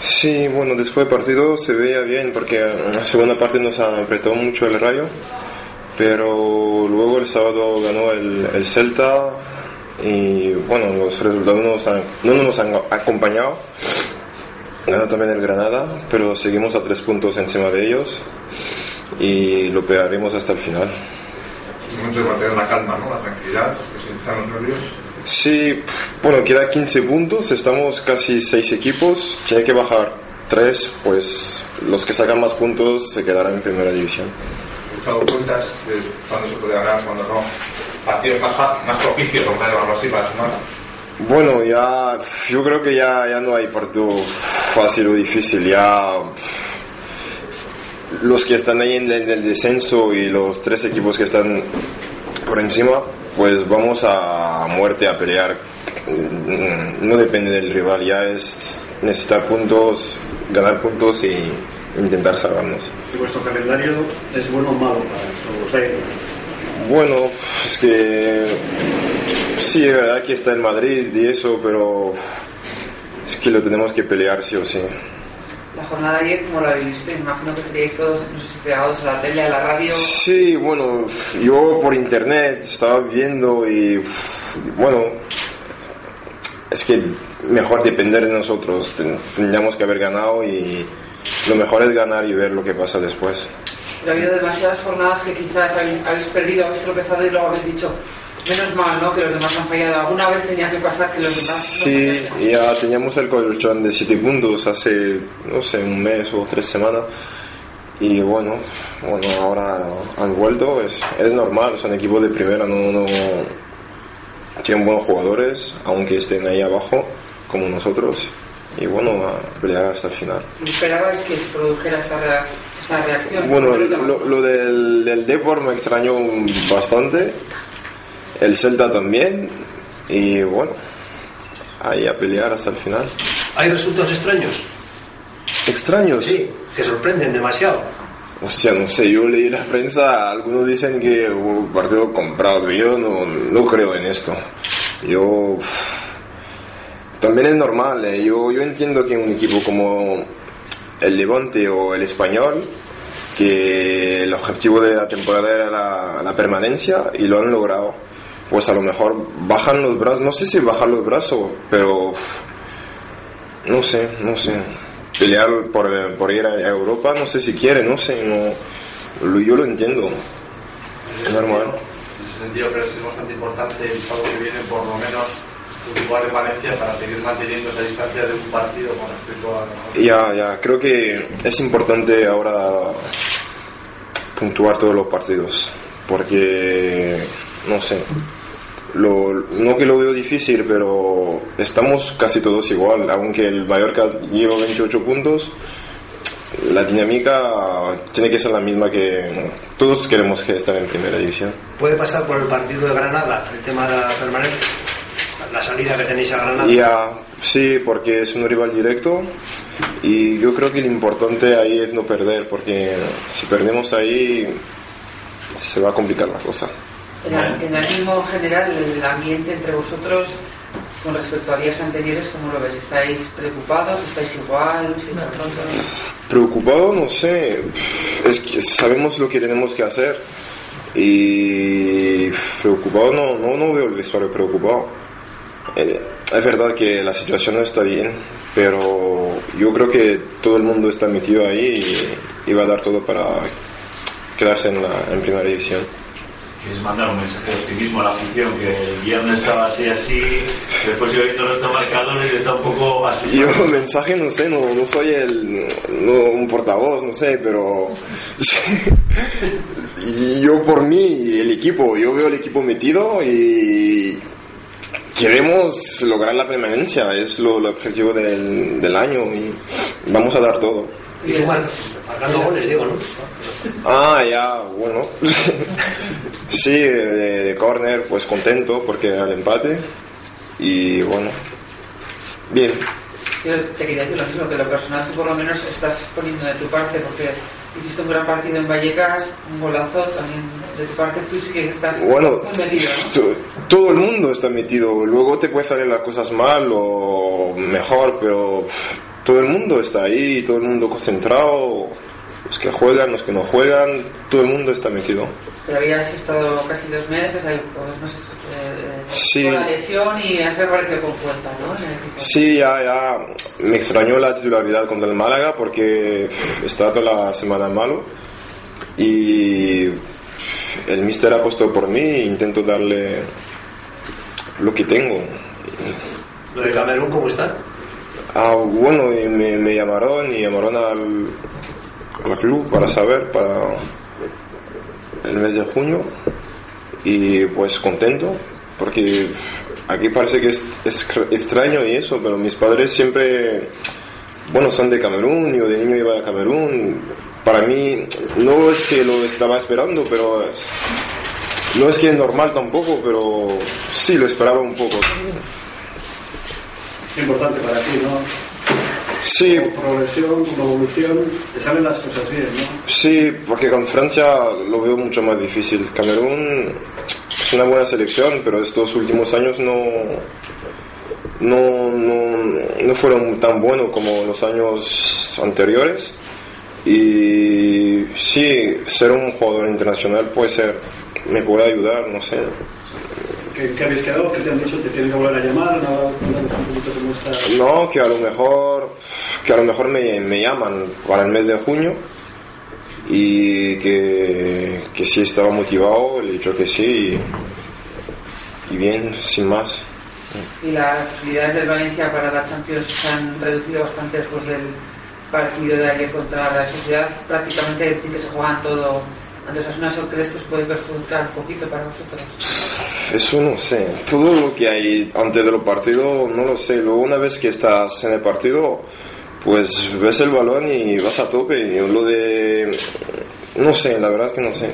Sí, bueno, después del partido se veía bien porque en la segunda parte nos apretó mucho el rayo, pero luego el sábado ganó el, el Celta y bueno, los resultados no nos han, no nos han acompañado. Ganó también el Granada, pero seguimos a tres puntos encima de ellos y lo pegaremos hasta el final. momento de mantener la calma, ¿no? La tranquilidad, que se los nervios. Sí, bueno, queda 15 puntos, estamos casi 6 equipos, tiene que bajar 3, pues los que sacan más puntos se quedarán en primera división. He echado cuentas de cuándo se puede ganar, cuándo no. Partidos más, más propicios, vamos a llamarlo así, para sumar. Bueno, ya yo creo que ya, ya no hay partido fácil o difícil, ya los que están ahí en el descenso y los tres equipos que están por encima, pues vamos a muerte a pelear. No depende del rival, ya es necesitar puntos, ganar puntos y intentar salvarnos. Vuestro calendario es bueno o malo para los seis. Bueno, es que sí, es verdad que está en Madrid y eso, pero es que lo tenemos que pelear sí o sí. La jornada de ayer, ¿cómo la viviste? Imagino que estaríais todos, no sé si pegados a la tele, a la radio. Sí, bueno, yo por internet estaba viendo y bueno, es que mejor depender de nosotros. Ten- Tendríamos que haber ganado y lo mejor es ganar y ver lo que pasa después. Pero ha habido demasiadas jornadas que quizás habéis perdido, habéis tropezado y luego habéis dicho, menos mal, ¿no? Que los demás han fallado. Alguna vez tenía que pasar que los demás no Sí, fallasen. ya teníamos el colchón de 7 puntos hace, no sé, un mes o tres semanas. Y bueno, bueno ahora han vuelto, es, es normal, son equipos de primera, no, no tienen buenos jugadores, aunque estén ahí abajo, como nosotros. Y bueno, a pelear hasta el final. ¿Y esperabais que se produjera esta, rea- esta reacción? Bueno, lo, lo del, del Depor me extrañó bastante, el Celta también, y bueno, ahí a pelear hasta el final. ¿Hay resultados extraños? ¿Extraños? Sí, que sorprenden demasiado. Hostia, no sé, yo leí la prensa, algunos dicen que hubo un partido comprado, pero yo no, no creo en esto. Yo... uf, también es normal, eh, yo, yo entiendo que un equipo como el Levante o el Español, que el objetivo de la temporada era la, la permanencia y lo han logrado, pues a lo mejor bajan los brazos, no sé si bajan los brazos, pero no sé, no sé. Pelear por, por ir a Europa, no sé si quiere, no sé, no, lo- yo lo entiendo. Es normal. En ese sentido, creo que es bastante importante el sábado que viene, por lo menos, puntuar en Valencia para seguir manteniendo esa distancia de un partido con respecto a. Ya, ya, creo que es importante ahora puntuar todos los partidos, porque, no sé, lo, no que lo veo difícil, pero estamos casi todos igual, aunque el Mallorca lleva 28 puntos, la dinámica tiene que ser la misma que todos queremos que estar en primera división. ¿Puede pasar por el partido de Granada el tema de la permanencia? La salida que tenéis a Granada. Ya, sí, porque es un rival directo y yo creo que lo importante ahí es no perder, porque si perdemos ahí se va a complicar la cosa. En el, el ánimo general, el ambiente entre vosotros, con respecto a días anteriores, ¿cómo lo ves? ¿Estáis preocupados? ¿Estáis igual? ¿Estáis pronto? Preocupado, no sé, es que sabemos lo que tenemos que hacer y preocupado no, no, no veo el vestuario preocupado. Eh, Es verdad que la situación no está bien, pero yo creo que todo el mundo está metido ahí y, y va a dar todo para quedarse en, la, en primera división. ¿Quieres mandar un mensaje de optimismo a la afición? Que el viernes estaba así, así, después yo viendo nuestros marcadores y está un poco así. Yo mensaje no sé, no, no soy el, no, un portavoz, no sé, pero yo por mí, el equipo, yo veo el equipo metido y queremos lograr la permanencia, es lo, el objetivo del, del año y vamos a dar todo. Mar- marcando goles, digo, ¿no? Ah, ya, bueno. sí, de, de córner, pues contento porque era el empate. Y bueno, bien. Yo te quería decir lo mismo, que lo personal tú por lo menos estás poniendo de tu parte, porque hiciste un gran partido en Vallecas, un golazo también de tu parte, tú sí que estás Bueno, muy metido, todo el mundo está metido. Luego te puede salir las cosas mal o mejor, pero todo el mundo está ahí, todo el mundo concentrado. Los que juegan, los que no juegan, todo el mundo está metido. Pero habías estado casi dos meses, hay dos meses eh, Sí. con la lesión y has reaparecido con fuerza, ¿no? Sí, ya, ya me extrañó la titularidad contra el Málaga porque pff, estaba toda la semana malo y el mister ha apostado por mí e intento darle lo que tengo. Lo de Camerún, ¿cómo está? Ah, bueno, me llamaron y llamaron al, al club para saber, para el mes de junio. Y pues contento, porque aquí parece que es, extraño y eso, pero mis padres siempre, bueno, son de Camerún, yo de niño iba a Camerún. Para mí no es que lo estaba esperando, pero no es que es normal tampoco, pero sí lo esperaba un poco. Importante para ti, ¿no? Sí, progresión, evolución, te salen las cosas bien, ¿no? Sí, porque con Francia lo veo mucho más difícil. Camerún es una buena selección, pero estos últimos años no, no, no, no fueron tan buenos como los años anteriores. Y sí, ser un jugador internacional puede ser, me puede ayudar, no sé. ¿Qué, qué habéis quedado? ¿Qué te han dicho? ¿Te tienen que volver a llamar? ¿No? No, que a lo mejor, que a lo mejor me, me llaman para el mes de junio y que, que si estaba motivado, le he dicho que sí y, y bien, sin más. Y las posibilidades del Valencia para la Champions se han reducido bastante después del partido de ayer contra la Sociedad. Prácticamente decir que se juegan todo. Entonces, ¿eso crees que os puede perjudicar un poquito para vosotros? Eso no sé, todo lo que hay antes de los partidos no lo sé. Luego una vez que estás en el partido, pues ves el balón y vas a tope. Y lo de... No sé, la verdad que no sé.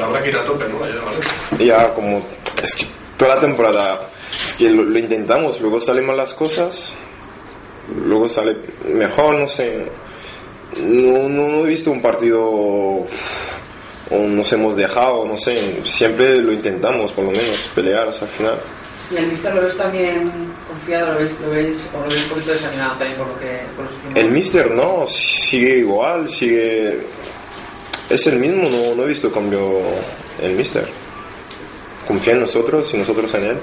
Habrá que ir a tope, ¿no? Ya, como es que toda la temporada es que lo, lo intentamos luego salen mal las cosas luego sale mejor no sé no, no, no he visto un partido o nos hemos dejado no sé siempre lo intentamos por lo menos pelear hasta el final. Y el Mister lo ves también confiado, lo veis, lo veis, o lo veis un poquito desanimado también por lo que por los últimos el mister no sigue igual sigue es el mismo no, no he visto cambio el mister. Confía en nosotros y nosotros en él